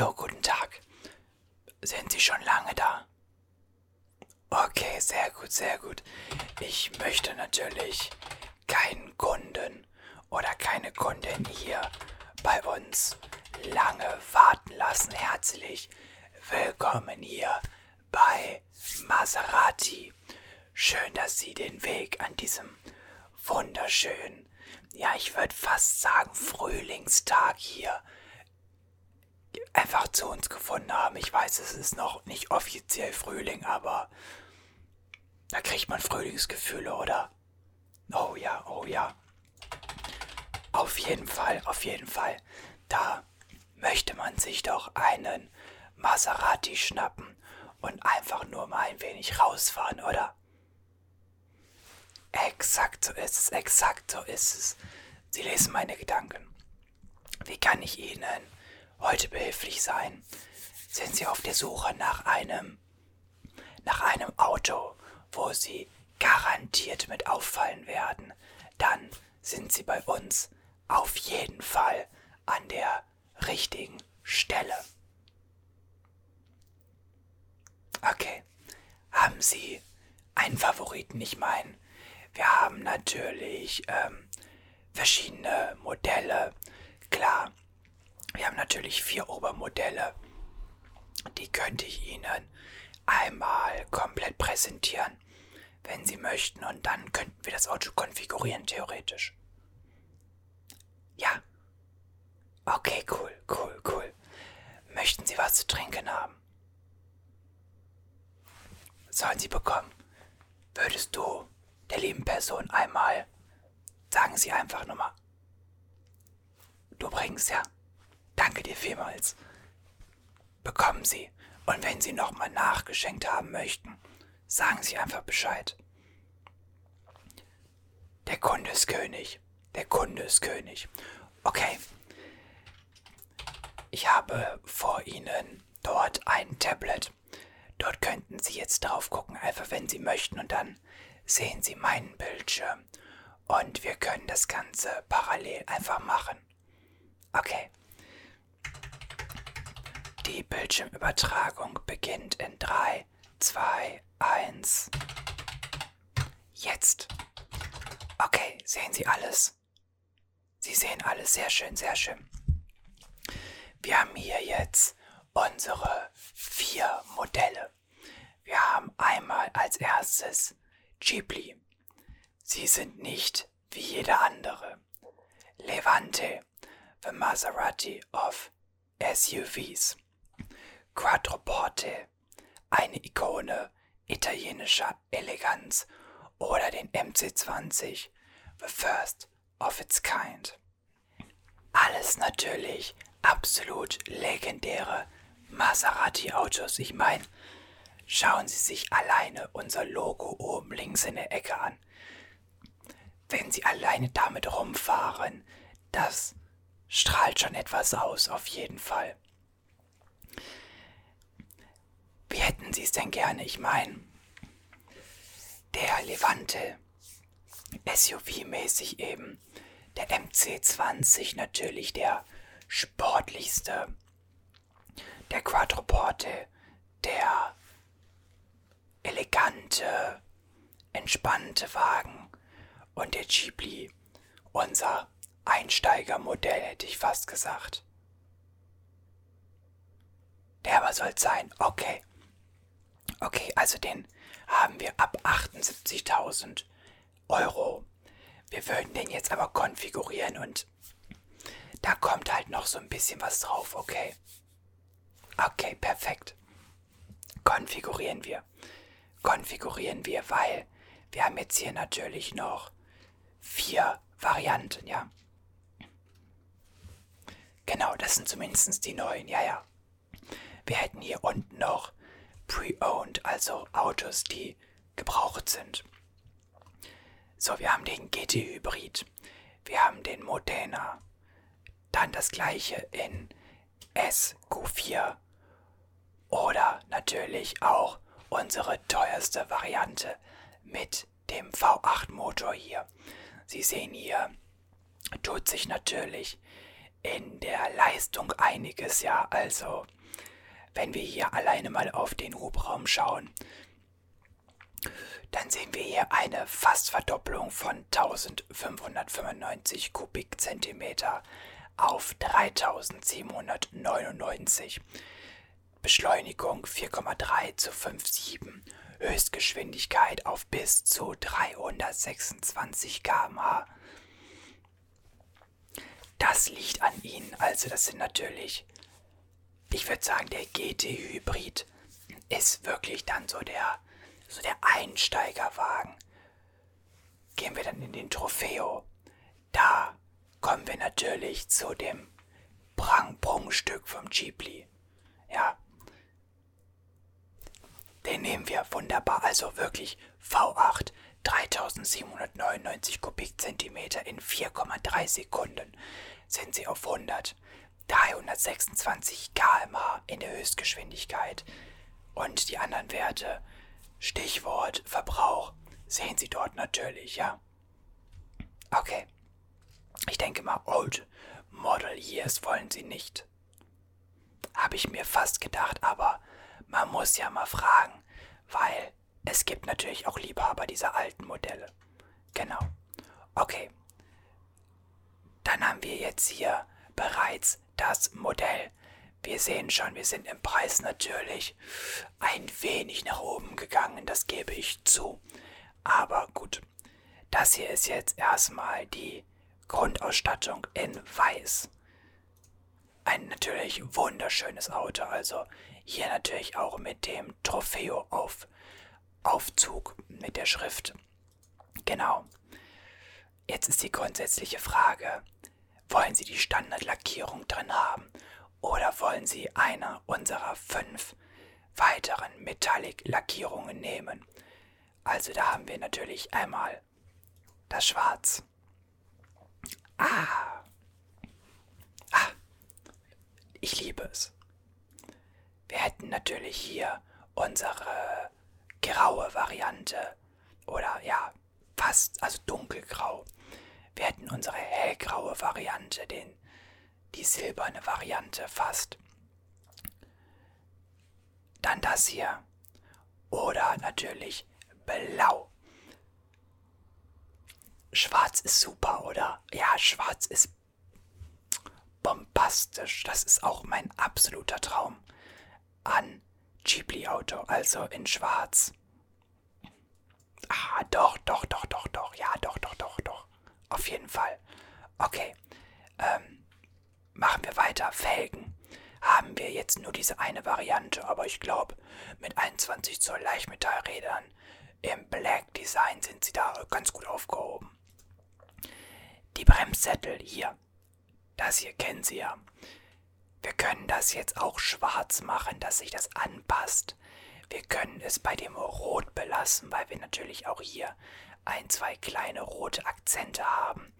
Hallo, guten Tag. Sind Sie schon lange da? Okay, sehr gut, sehr gut. Ich möchte natürlich keinen Kunden oder keine Kundin hier bei uns lange warten lassen. Herzlich willkommen hier bei Maserati. Schön, dass Sie den Weg an diesem wunderschönen, ja, ich würde fast sagen Frühlingstag hier einfach zu uns gefunden haben. Ich weiß, es ist noch nicht offiziell Frühling, aber da kriegt man Frühlingsgefühle, oder? Oh ja, oh ja. Auf jeden Fall, auf jeden Fall. Da möchte man sich doch einen Maserati schnappen und einfach nur mal ein wenig rausfahren, oder? Exakt so ist es, exakt so ist es. Sie lesen meine Gedanken. Wie kann ich Ihnen heute behilflich sein? Sind Sie auf der Suche nach einem, nach einem Auto, wo Sie garantiert mit auffallen werden? Dann sind Sie bei uns auf jeden Fall an der richtigen Stelle. Okay. Haben Sie einen Favoriten? Ich meine, wir haben natürlich ähm, verschiedene Modelle. Klar, wir haben natürlich vier Obermodelle. Die könnte ich Ihnen einmal komplett präsentieren, wenn Sie möchten. Und dann könnten wir das Auto konfigurieren, theoretisch. Ja. Okay, cool, cool, cool. Möchten Sie was zu trinken haben? Sollen Sie bekommen. Würdest du der lieben Person einmal, sagen Sie einfach nur mal, du bringst ja. Danke dir vielmals. Bekommen Sie. Und wenn Sie nochmal nachgeschenkt haben möchten, sagen Sie einfach Bescheid. Der Kunde ist König. Der Kunde ist König. Okay. Ich habe vor Ihnen dort ein Tablet. Dort könnten Sie jetzt drauf gucken, einfach wenn Sie möchten, und dann sehen Sie meinen Bildschirm. Und wir können das Ganze parallel einfach machen. Okay. Die Bildschirmübertragung beginnt in 3, 2, 1. Jetzt. Okay, sehen Sie alles? Sie sehen alles sehr schön, sehr schön. Wir haben hier jetzt unsere vier Modelle. Wir haben einmal als erstes Ghibli. Sie sind nicht wie jeder andere. Levante, the Maserati of SUVs. Quattroporte, eine Ikone italienischer Eleganz oder den MC20, the first of its kind. Alles natürlich absolut legendäre Maserati-Autos. Ich meine, schauen Sie sich alleine unser Logo oben links in der Ecke an. Wenn Sie alleine damit rumfahren, das strahlt schon etwas aus, auf jeden Fall. Wie hätten Sie es denn gerne? Ich meine, der Levante, SUV-mäßig eben, der MC20 natürlich der sportlichste, der Quattroporte, der elegante, entspannte Wagen und der Ghibli, unser Einsteigermodell, hätte ich fast gesagt. Der aber soll sein, okay. Okay, also den haben wir ab 78.000 Euro. Wir würden den jetzt aber konfigurieren und da kommt halt noch so ein bisschen was drauf, okay? Okay, perfekt. Konfigurieren wir. Konfigurieren wir, weil wir haben jetzt hier natürlich noch vier Varianten, ja? Genau, das sind zumindest die neuen, ja, ja. Wir hätten hier unten noch pre-owned, also Autos, die gebraucht sind. So, wir haben den GT-Hybrid, wir haben den Modena, dann das gleiche in SQ4 oder natürlich auch unsere teuerste Variante mit dem V8-Motor hier. Sie sehen hier, tut sich natürlich in der Leistung einiges, ja. Also, wenn wir hier alleine mal auf den Hubraum schauen, dann sehen wir hier eine fast Verdopplung von 1595 Kubikzentimeter auf 3799. Beschleunigung 4,3 zu 5,7. Höchstgeschwindigkeit auf bis zu 326 km/h. Das liegt an ihnen, also das sind natürlich, ich würde sagen, der GT-Hybrid ist wirklich dann so der, so der Einsteigerwagen. Gehen wir dann in den Trofeo. Da kommen wir natürlich zu dem Prang-Prung-Stück vom Ghibli. Ja. Den nehmen wir wunderbar, also wirklich V8 3799 Kubikzentimeter in 4,3 Sekunden sind sie auf 100. 326 km/h in der Höchstgeschwindigkeit. Und die anderen Werte, Stichwort Verbrauch, sehen Sie dort natürlich, ja? Okay. Ich denke mal, Old Model Years wollen Sie nicht. Habe ich mir fast gedacht, aber man muss ja mal fragen, weil es gibt natürlich auch Liebhaber dieser alten Modelle. Genau. Okay. Dann haben wir jetzt hier bereits das Modell. Wir sehen schon, wir sind im Preis natürlich ein wenig nach oben gegangen, das gebe ich zu. Aber gut, das hier ist jetzt erstmal die Grundausstattung in Weiß. Ein natürlich wunderschönes Auto, also hier natürlich auch mit dem Trofeo auf Aufzug mit der Schrift. Genau. Jetzt ist die grundsätzliche Frage, wollen Sie die Standardlackierung drin haben oder wollen Sie eine unserer fünf weiteren Metallic-Lackierungen nehmen? Also da haben wir natürlich einmal das Schwarz. Ah. Ah. Ich liebe es. Wir hätten natürlich hier unsere graue Variante. Oder ja, fast, also dunkelgrau. Wir hätten unsere hellgraue Variante, den, die silberne Variante fast. Dann das hier. Oder natürlich blau. Schwarz ist super, oder? Ja, schwarz ist bombastisch. Das ist auch mein absoluter Traum an Ghibli-Auto, also in schwarz. Ah, doch, doch, doch, doch, doch. Ja, doch, doch, doch, doch. Auf jeden Fall. Okay. Ähm, machen wir weiter. Felgen. Haben wir jetzt nur diese eine Variante, aber ich glaube, mit 21 Zoll Leichtmetallrädern im Black Design sind sie da ganz gut aufgehoben. Die Bremssättel hier. Das hier kennen Sie ja. Wir können das jetzt auch schwarz machen, dass sich das anpasst. Wir können es bei dem Rot belassen, weil wir natürlich auch hier ein, zwei kleine rote Akzente haben.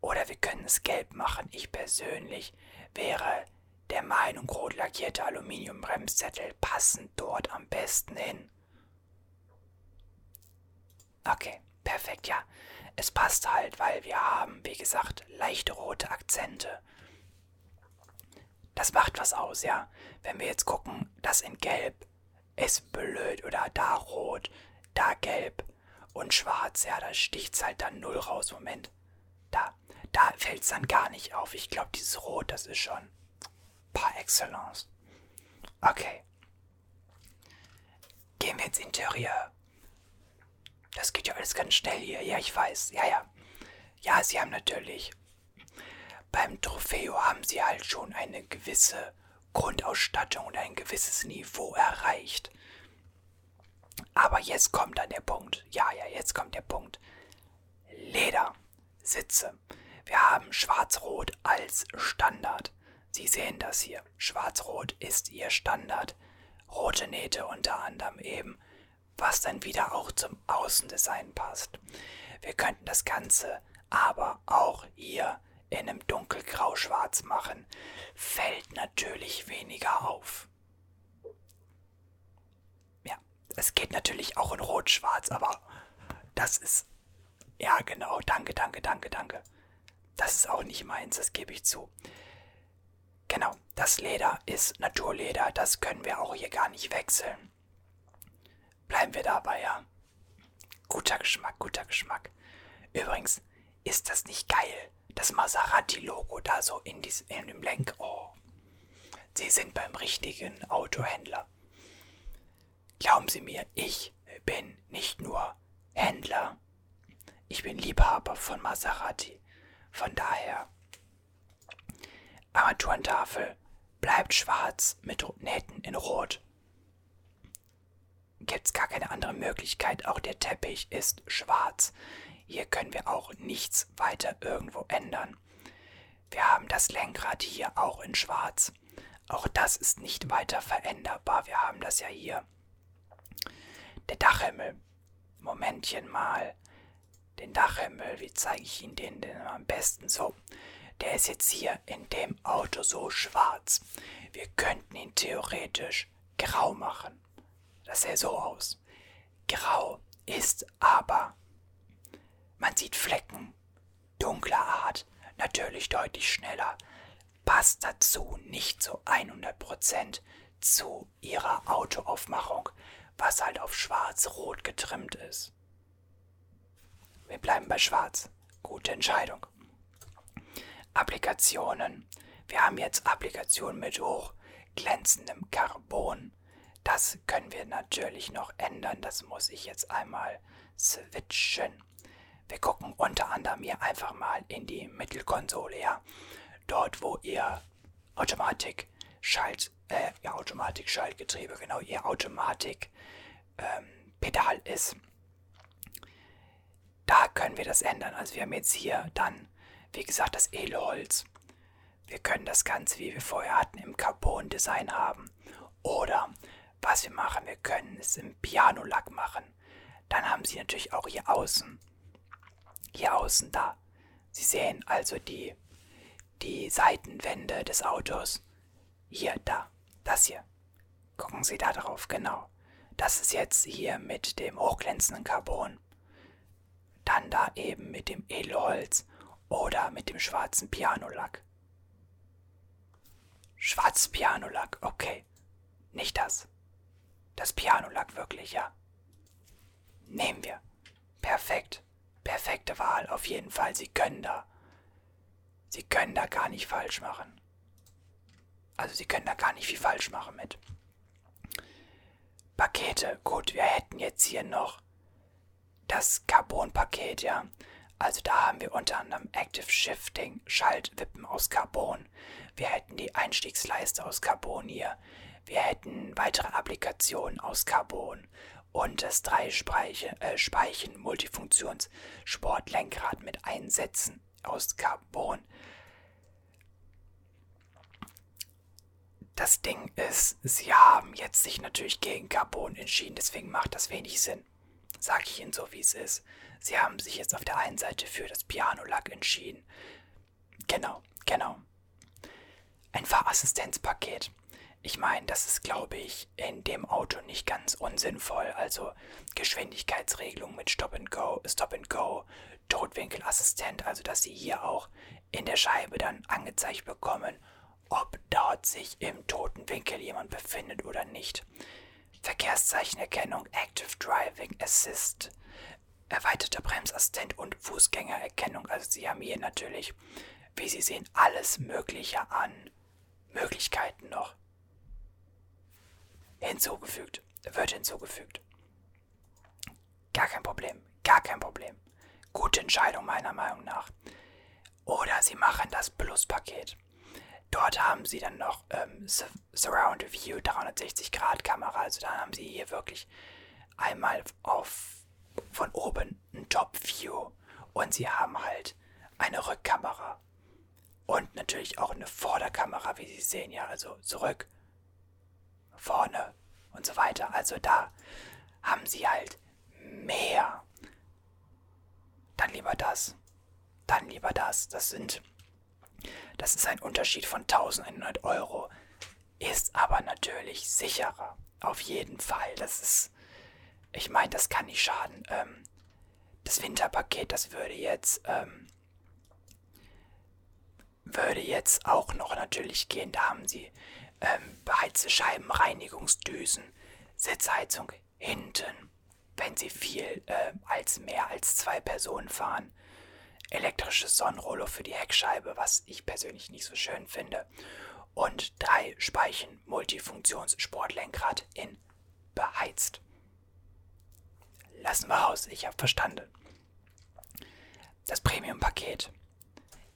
Oder wir können es gelb machen. Ich persönlich wäre der Meinung, rot lackierte Aluminiumbremszettel passen dort am besten hin. Okay, perfekt, ja. Es passt halt, weil wir haben, wie gesagt, leichte rote Akzente. Das macht was aus, ja. Wenn wir jetzt gucken, das in Gelb ist blöd oder da rot, da gelb und schwarz, ja, da sticht's halt dann null raus. Moment. Da, da fällt's dann gar nicht auf. Ich glaube, dieses Rot, das ist schon par excellence. Okay. Gehen wir ins Interieur. Das geht ja alles ganz schnell hier. Ja, ich weiß. Ja, ja. Ja, sie haben natürlich beim Trofeo haben sie halt schon eine gewisse Grundausstattung und ein gewisses Niveau erreicht. Aber jetzt kommt dann der Punkt. Ja, ja, jetzt kommt der Punkt. Leder, Sitze. Wir haben Schwarz-Rot als Standard. Sie sehen das hier. Schwarz-Rot ist ihr Standard. Rote Nähte unter anderem eben, was dann wieder auch zum Außendesign passt. Wir könnten das Ganze aber auch hier in einem dunkelgrau-schwarz machen, fällt natürlich weniger auf. Ja, es geht natürlich auch in rot-schwarz, aber das ist... Ja, genau, danke, danke, danke, danke. Das ist auch nicht meins, das gebe ich zu. Das Leder ist Naturleder, das können wir auch hier gar nicht wechseln. Bleiben wir dabei, ja. Guter Geschmack, guter Geschmack. Übrigens, ist das nicht geil? Das Maserati-Logo da so in, dies, in dem Lenk. Oh. Sie sind beim richtigen Autohändler. Glauben Sie mir, ich bin nicht nur Händler. Ich bin Liebhaber von Maserati. Von daher. Armaturentafel bleibt schwarz mit Nähten in Rot. Gibt's gar keine andere Möglichkeit. Auch der Teppich ist schwarz. Hier können wir auch nichts weiter irgendwo ändern. Wir haben das Lenkrad hier auch in schwarz. Auch das ist nicht weiter veränderbar. Wir haben das ja hier. Der Dachhimmel. Momentchen mal. Den Dachhimmel, wie zeige ich Ihnen den denn am besten? So, der ist jetzt hier in dem Auto so schwarz. Wir könnten ihn theoretisch grau machen. Das sähe so aus. Grau ist aber man sieht Flecken, dunkler Art, natürlich deutlich schneller, passt dazu nicht zu 100% zu ihrer Autoaufmachung, was halt auf schwarz-rot getrimmt ist. Wir bleiben bei schwarz. Gute Entscheidung. Applikationen. Wir haben jetzt Applikationen mit hochglänzendem Carbon. Das können wir natürlich noch ändern. Das muss ich jetzt einmal switchen. Wir gucken unter anderem hier einfach mal in die Mittelkonsole, ja. Dort, wo ihr Automatik Schalt, äh, ja, Automatik Schaltgetriebe, genau, ihr Automatik ähm, ist. Da können wir das ändern. Also wir haben jetzt hier dann, wie gesagt, das Edelholz. Wir können das Ganze, wie wir vorher hatten, im Carbon-Design haben. Oder was wir machen, wir können es im Piano-Lack machen. Dann haben sie natürlich auch hier außen hier außen da. Sie sehen also die, die Seitenwände des Autos. Hier, da, das hier. Gucken Sie da drauf, genau. Das ist jetzt hier mit dem hochglänzenden Carbon. Dann da eben mit dem Edelholz oder mit dem schwarzen Pianolack. Schwarz Pianolack, okay. Nicht das. Das Pianolack wirklich, ja. Nehmen wir. Perfekt. Perfekte Wahl, auf jeden Fall. Sie können da. Sie können da gar nicht falsch machen. Also Sie können da gar nicht viel falsch machen mit. Pakete. Gut, wir hätten jetzt hier noch das Carbon-Paket, ja. Also da haben wir unter anderem Active Shifting, Schaltwippen aus Carbon. Wir hätten die Einstiegsleiste aus Carbon hier. Wir hätten weitere Applikationen aus Carbon und das Dreispeichen äh, mit Einsätzen aus Carbon. Das Ding ist, sie haben jetzt sich natürlich gegen Carbon entschieden, deswegen macht das wenig Sinn. Sag ich Ihnen so, wie es ist. Sie haben sich jetzt auf der einen Seite für das Piano-Lack entschieden. Genau, genau. Ein Fahrassistenzpaket. Ich meine, das ist, glaube ich, in dem Auto nicht ganz unsinnvoll. Also Geschwindigkeitsregelung mit Stop and Go, Stop and Go, Totwinkelassistent, also dass Sie hier auch in der Scheibe dann angezeigt bekommen, ob dort sich im toten Winkel jemand befindet oder nicht. Verkehrszeichenerkennung, Active Driving Assist, erweiterter Bremsassistent und Fußgängererkennung. Also Sie haben hier natürlich, wie Sie sehen, alles Mögliche an Möglichkeiten noch hinzugefügt. Wird hinzugefügt. Gar kein Problem. Gar kein Problem. Gute Entscheidung meiner Meinung nach. Oder Sie machen das Plus-Paket. Dort haben Sie dann noch ähm, Surround View 360 Grad Kamera. Also dann haben Sie hier wirklich einmal auf von oben ein Top View und Sie haben halt eine Rückkamera und natürlich auch eine Vorderkamera, wie Sie sehen ja, also zurück vorne und so weiter. Also da haben sie halt mehr. Dann lieber das. Dann lieber das. Das sind. Das ist ein Unterschied von 1100 Euro. Ist aber natürlich sicherer. Auf jeden Fall. Das ist. Ich meine, das kann nicht schaden. Ähm, das Winterpaket, das würde jetzt. Ähm, würde jetzt auch noch natürlich gehen. Da haben sie ähm, beheizte Scheiben, Reinigungsdüsen, Sitzheizung hinten, wenn sie viel äh, als mehr als zwei Personen fahren. Elektrisches Sonnenrollo für die Heckscheibe, was ich persönlich nicht so schön finde. Und drei Speichen Multifunktions-Sportlenkrad in beheizt. Lassen wir aus, ich habe verstanden. Das Premium-Paket.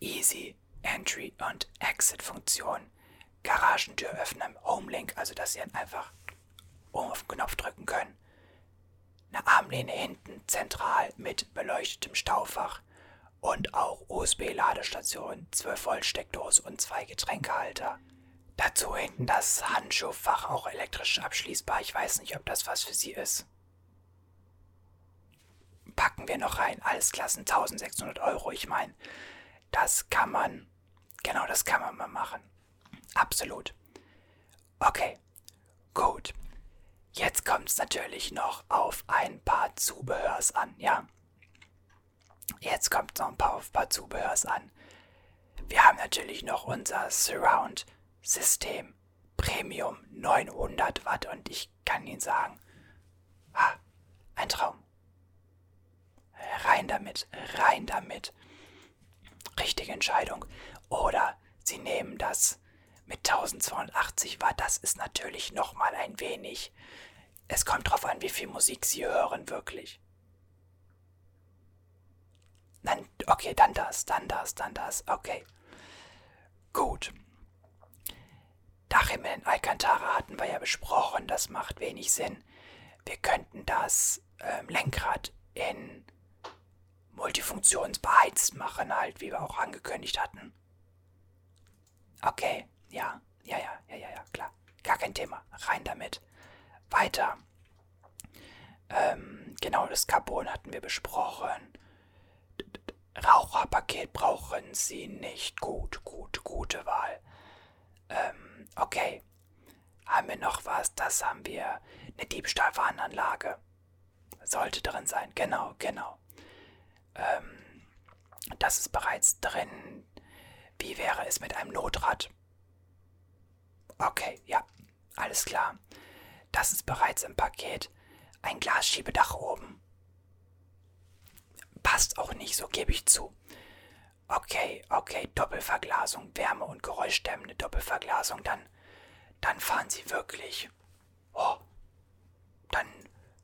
Easy Entry und Exit-Funktion. Garagentür öffnen, Homelink, also dass Sie dann einfach oben auf den Knopf drücken können. Eine Armlehne hinten zentral mit beleuchtetem Staufach und auch USB-Ladestation, 12 Volt Steckdose und zwei Getränkehalter. Dazu hinten das Handschuhfach, auch elektrisch abschließbar. Ich weiß nicht, ob das was für Sie ist. Packen wir noch rein. Alles Klassen 1600 Euro. Ich meine, das kann man, genau das kann man mal machen. Absolut. Okay, gut. Jetzt kommt es natürlich noch auf ein paar Zubehörs an, ja? Jetzt kommt noch ein paar, ein paar Zubehörs an. Wir haben natürlich noch unser Surround-System Premium 900 Watt und ich kann Ihnen sagen, ah, ein Traum. Rein damit, rein damit. Richtige Entscheidung. Oder Sie nehmen das mit 1280 Watt, das ist natürlich nochmal ein wenig. Es kommt drauf an, wie viel Musik Sie hören, wirklich. Dann, okay, dann das, dann das, dann das, okay. Gut. Dachhimmel in Alcantara hatten wir ja besprochen, das macht wenig Sinn. Wir könnten das ähm, Lenkrad in multifunktionsbeheizt machen, halt, wie wir auch angekündigt hatten. Okay, ja, ja, ja, ja, ja, ja, klar. Gar kein Thema. Rein damit. Weiter. Ähm, genau, das Carbon hatten wir besprochen. Raucherpaket brauchen Sie nicht. Gut, gut, gute Wahl. Ähm, okay. Haben wir noch was? Das haben wir. Eine Diebstahlwarnanlage. Sollte drin sein. Genau, genau. Ähm, das ist bereits drin. Wie wäre es mit einem Notrad? Okay, ja, alles klar. Das ist bereits im Paket. Ein Glasschiebedach oben. Passt auch nicht, so gebe ich zu. Okay, okay, Doppelverglasung, Wärme- und Geräuschdämmende Doppelverglasung, dann, dann fahren Sie wirklich. Oh, dann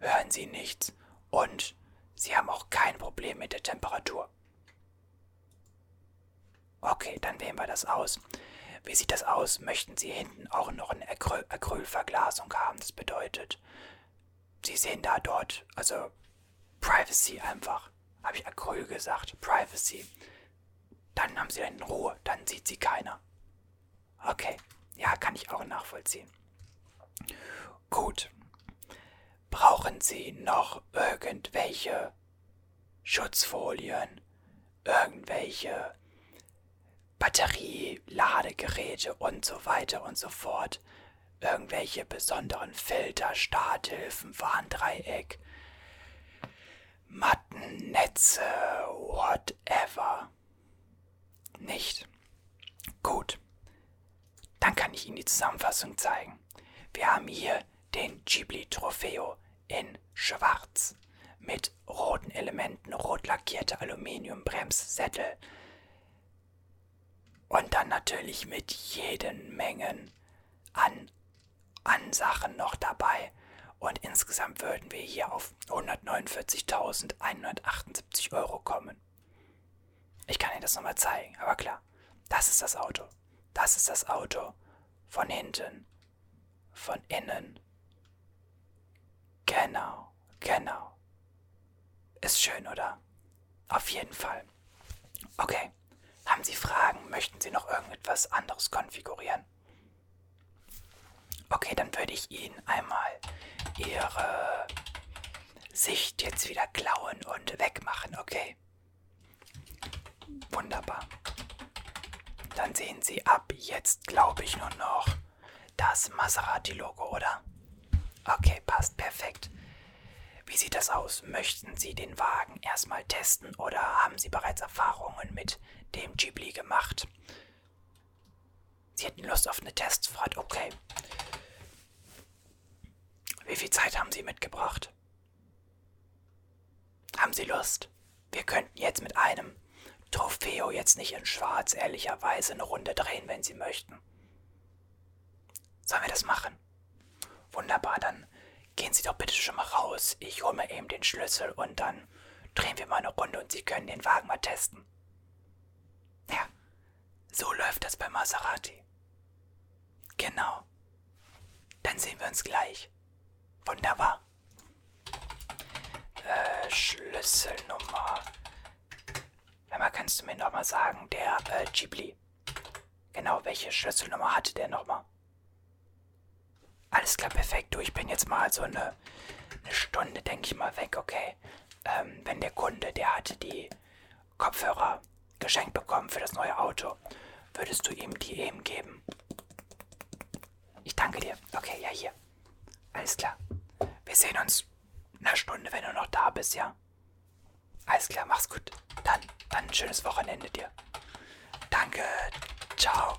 hören Sie nichts und Sie haben auch kein Problem mit der Temperatur. Okay, dann wählen wir das aus. Wie sieht das aus? Möchten Sie hinten auch noch eine Acryl Acrylverglasung haben? Das bedeutet, Sie sehen da dort, also Privacy einfach. Habe ich Acryl gesagt? Privacy. Dann haben Sie dann Ruhe, dann sieht Sie keiner. Okay, ja, kann ich auch nachvollziehen. Gut. Brauchen Sie noch irgendwelche Schutzfolien? Irgendwelche Batterie, Ladegeräte und so weiter und so fort. Irgendwelche besonderen Filter, Starthilfen, Warndreieck, Matten, Netze, whatever. Nicht. Gut. Dann kann ich Ihnen die Zusammenfassung zeigen. Wir haben hier den Ghibli Trofeo in Schwarz mit roten Elementen, rot lackierte Aluminiumbremssättel, und dann natürlich mit jeden Mengen an, an Sachen noch dabei. Und insgesamt würden wir hier auf 149.178 Euro kommen. Ich kann Ihnen das nochmal zeigen, aber klar, das ist das Auto. Das ist das Auto. Von hinten. Von innen. Genau, genau. Ist schön, oder? Auf jeden Fall. Okay. Haben Sie Fragen? Möchten Sie noch irgendetwas anderes konfigurieren? Okay, dann würde ich Ihnen einmal Ihre Sicht jetzt wieder klauen und wegmachen, okay? Wunderbar. Dann sehen Sie ab jetzt, glaube ich, nur noch das Maserati-Logo, oder? Okay, passt perfekt. Wie sieht das aus? Möchten Sie den Wagen erstmal testen oder haben Sie bereits Erfahrungen mit dem Ghibli gemacht? Sie hätten Lust auf eine Testfahrt, okay. Wie viel Zeit haben Sie mitgebracht? Haben Sie Lust? Wir könnten jetzt mit einem Trofeo jetzt nicht in Schwarz ehrlicherweise eine Runde drehen, wenn Sie möchten. Sollen wir das machen? Wunderbar, dann gehen Sie doch bitte schon mal raus. Ich hole mir eben den Schlüssel und dann drehen wir mal eine Runde und Sie können den Wagen mal testen. Ja, so läuft das bei Maserati. Genau. Dann sehen wir uns gleich. Wunderbar. Äh, Schlüsselnummer. Einmal kannst du mir nochmal sagen, der äh, Ghibli. Genau, welche Schlüsselnummer hatte der nochmal? Alles klar, perfekt. Du, ich bin jetzt mal so eine, eine Stunde, denke ich mal, weg, okay? Ähm, wenn der Kunde, der hatte die Kopfhörer geschenkt bekommen für das neue Auto, würdest du ihm die eben geben? Ich danke dir. Okay, ja, hier. Alles klar. Wir sehen uns in einer Stunde, wenn du noch da bist, ja? Alles klar, mach's gut. Dann, dann ein schönes Wochenende dir. Danke. Ciao.